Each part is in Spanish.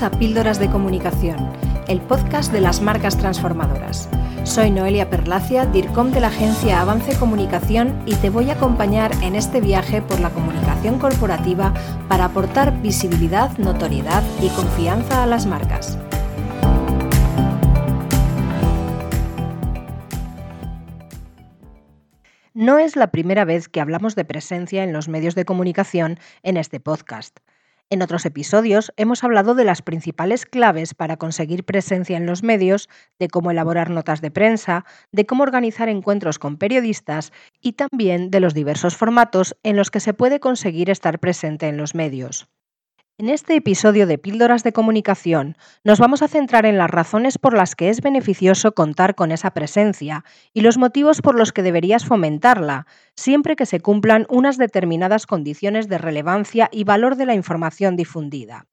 A Píldoras de Comunicación, el podcast de las marcas transformadoras. Soy Noelia Perlacia, DIRCOM de la agencia Avance Comunicación y te voy a acompañar en este viaje por la comunicación corporativa para aportar visibilidad, notoriedad y confianza a las marcas. No es la primera vez que hablamos de presencia en los medios de comunicación en este podcast. En otros episodios hemos hablado de las principales claves para conseguir presencia en los medios, de cómo elaborar notas de prensa, de cómo organizar encuentros con periodistas y también de los diversos formatos en los que se puede conseguir estar presente en los medios. En este episodio de Píldoras de Comunicación nos vamos a centrar en las razones por las que es beneficioso contar con esa presencia y los motivos por los que deberías fomentarla, siempre que se cumplan unas determinadas condiciones de relevancia y valor de la información difundida.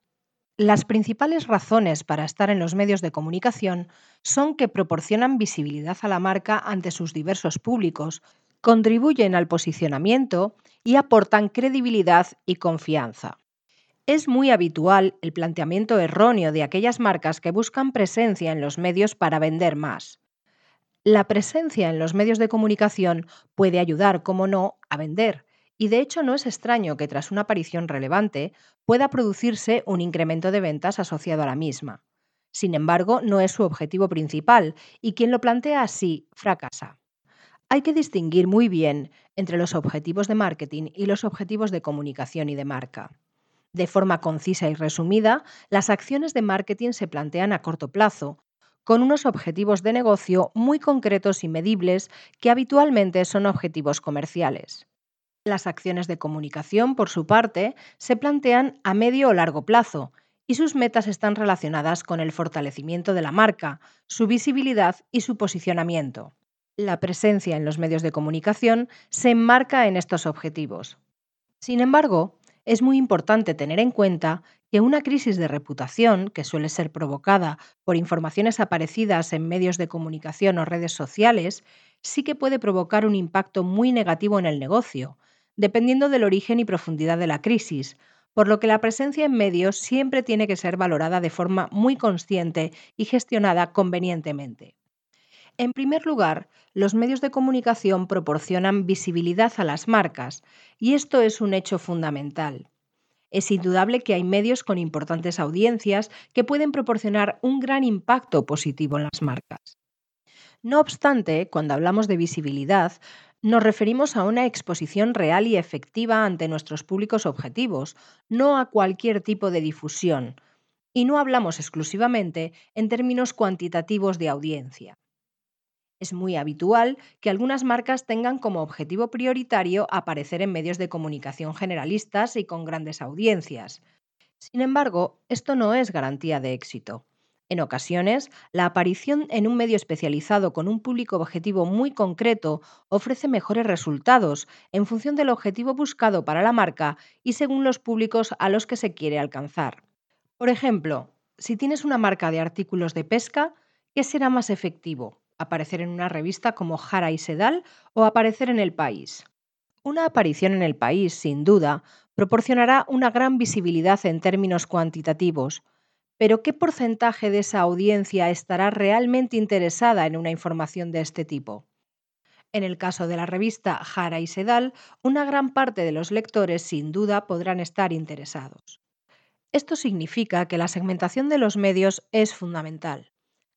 Las principales razones para estar en los medios de comunicación son que proporcionan visibilidad a la marca ante sus diversos públicos, contribuyen al posicionamiento y aportan credibilidad y confianza. Es muy habitual el planteamiento erróneo de aquellas marcas que buscan presencia en los medios para vender más. La presencia en los medios de comunicación puede ayudar, como no, a vender, y de hecho no es extraño que tras una aparición relevante pueda producirse un incremento de ventas asociado a la misma. Sin embargo, no es su objetivo principal, y quien lo plantea así fracasa. Hay que distinguir muy bien entre los objetivos de marketing y los objetivos de comunicación y de marca. De forma concisa y resumida, las acciones de marketing se plantean a corto plazo, con unos objetivos de negocio muy concretos y medibles que habitualmente son objetivos comerciales. Las acciones de comunicación, por su parte, se plantean a medio o largo plazo y sus metas están relacionadas con el fortalecimiento de la marca, su visibilidad y su posicionamiento. La presencia en los medios de comunicación se enmarca en estos objetivos. Sin embargo, es muy importante tener en cuenta que una crisis de reputación, que suele ser provocada por informaciones aparecidas en medios de comunicación o redes sociales, sí que puede provocar un impacto muy negativo en el negocio, dependiendo del origen y profundidad de la crisis, por lo que la presencia en medios siempre tiene que ser valorada de forma muy consciente y gestionada convenientemente. En primer lugar, los medios de comunicación proporcionan visibilidad a las marcas, y esto es un hecho fundamental. Es indudable que hay medios con importantes audiencias que pueden proporcionar un gran impacto positivo en las marcas. No obstante, cuando hablamos de visibilidad, nos referimos a una exposición real y efectiva ante nuestros públicos objetivos, no a cualquier tipo de difusión, y no hablamos exclusivamente en términos cuantitativos de audiencia. Es muy habitual que algunas marcas tengan como objetivo prioritario aparecer en medios de comunicación generalistas y con grandes audiencias. Sin embargo, esto no es garantía de éxito. En ocasiones, la aparición en un medio especializado con un público objetivo muy concreto ofrece mejores resultados en función del objetivo buscado para la marca y según los públicos a los que se quiere alcanzar. Por ejemplo, si tienes una marca de artículos de pesca, ¿qué será más efectivo? Aparecer en una revista como Jara y Sedal o aparecer en El País. Una aparición en El País, sin duda, proporcionará una gran visibilidad en términos cuantitativos, pero ¿qué porcentaje de esa audiencia estará realmente interesada en una información de este tipo? En el caso de la revista Jara y Sedal, una gran parte de los lectores sin duda podrán estar interesados. Esto significa que la segmentación de los medios es fundamental.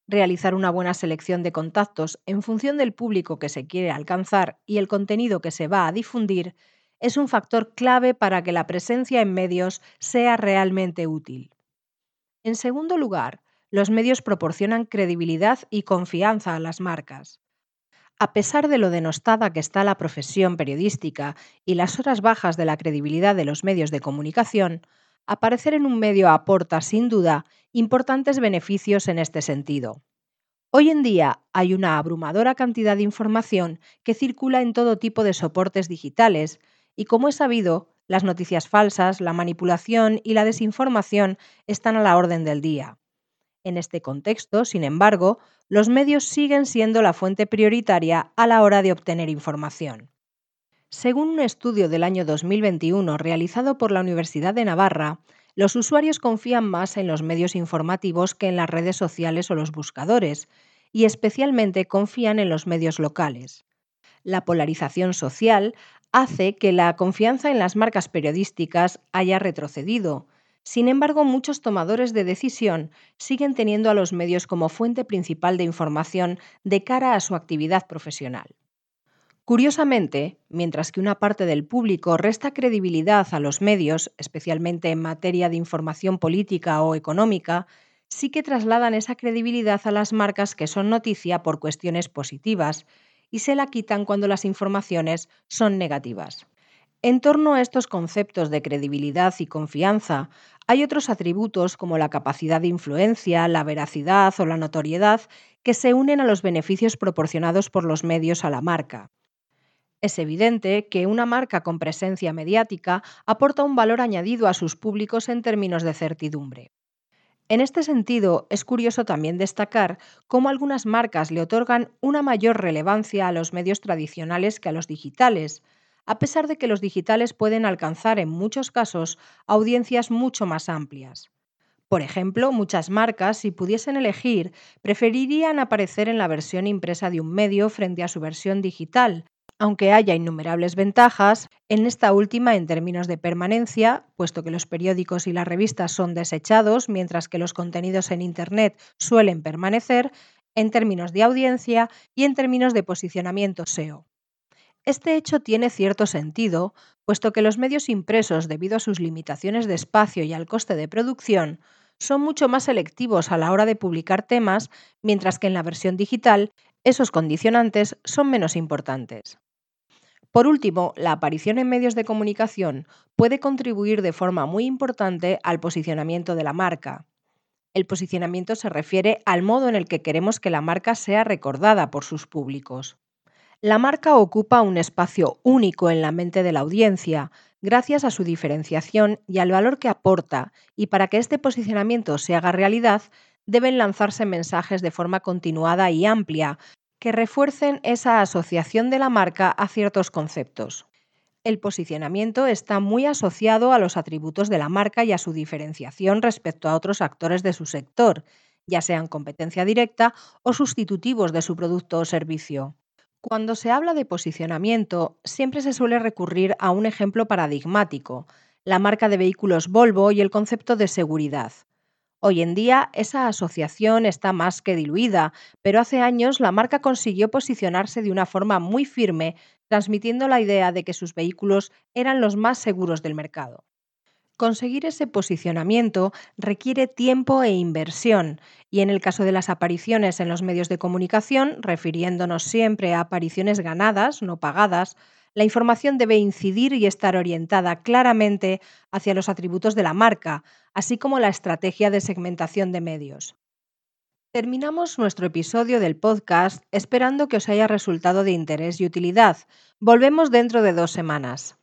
Realizar una buena selección de contactos en función del público que se quiere alcanzar y el contenido que se va a difundir es un factor clave para que la presencia en medios sea realmente útil. En segundo lugar, los medios proporcionan credibilidad y confianza a las marcas. A pesar de lo denostada que está la profesión periodística y las horas bajas de la credibilidad de los medios de comunicación, aparecer en un medio aporta, sin duda, importantes beneficios en este sentido. Hoy en día hay una abrumadora cantidad de información que circula en todo tipo de soportes digitales y, como es sabido, las noticias falsas, la manipulación y la desinformación están a la orden del día. En este contexto, sin embargo, los medios siguen siendo la fuente prioritaria a la hora de obtener información. Según un estudio del año 2021 realizado por la Universidad de Navarra, Los usuarios confían más en los medios informativos que en las redes sociales o los buscadores, y especialmente confían en los medios locales. La polarización social hace que la confianza en las marcas periodísticas haya retrocedido. Sin embargo, muchos tomadores de decisión siguen teniendo a los medios como fuente principal de información de cara a su actividad profesional. Curiosamente, mientras que una parte del público resta credibilidad a los medios, especialmente en materia de información política o económica, sí que trasladan esa credibilidad a las marcas que son noticia por cuestiones positivas y se la quitan cuando las informaciones son negativas. En torno a estos conceptos de credibilidad y confianza, hay otros atributos como la capacidad de influencia, la veracidad o la notoriedad que se unen a los beneficios proporcionados por los medios a la marca. Es evidente que una marca con presencia mediática aporta un valor añadido a sus públicos en términos de certidumbre. En este sentido, es curioso también destacar cómo algunas marcas le otorgan una mayor relevancia a los medios tradicionales que a los digitales, a pesar de que los digitales pueden alcanzar en muchos casos audiencias mucho más amplias. Por ejemplo, muchas marcas, si pudiesen elegir, preferirían aparecer en la versión impresa de un medio frente a su versión digital, aunque haya innumerables ventajas, en esta última en términos de permanencia, puesto que los periódicos y las revistas son desechados, mientras que los contenidos en Internet suelen permanecer, en términos de audiencia y en términos de posicionamiento SEO. Este hecho tiene cierto sentido, puesto que los medios impresos, debido a sus limitaciones de espacio y al coste de producción, son mucho más selectivos a la hora de publicar temas, mientras que en la versión digital esos condicionantes son menos importantes. Por último, la aparición en medios de comunicación puede contribuir de forma muy importante al posicionamiento de la marca. El posicionamiento se refiere al modo en el que queremos que la marca sea recordada por sus públicos. La marca ocupa un espacio único en la mente de la audiencia, gracias a su diferenciación y al valor que aporta, y para que este posicionamiento se haga realidad, deben lanzarse mensajes de forma continuada y amplia, que refuercen esa asociación de la marca a ciertos conceptos. El posicionamiento está muy asociado a los atributos de la marca y a su diferenciación respecto a otros actores de su sector, ya sean competencia directa o sustitutivos de su producto o servicio. Cuando se habla de posicionamiento, siempre se suele recurrir a un ejemplo paradigmático, la marca de vehículos Volvo y el concepto de seguridad. Hoy en día esa asociación está más que diluida, pero hace años la marca consiguió posicionarse de una forma muy firme, transmitiendo la idea de que sus vehículos eran los más seguros del mercado. Conseguir ese posicionamiento requiere tiempo e inversión, y en el caso de las apariciones en los medios de comunicación, refiriéndonos siempre a apariciones ganadas, no pagadas, la información debe incidir y estar orientada claramente hacia los atributos de la marca, así como la estrategia de segmentación de medios. Terminamos nuestro episodio del podcast esperando que os haya resultado de interés y utilidad. Volvemos dentro de dos semanas.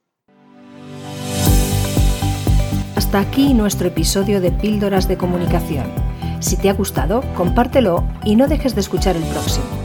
Hasta aquí nuestro episodio de Píldoras de Comunicación. Si te ha gustado, compártelo y no dejes de escuchar el próximo.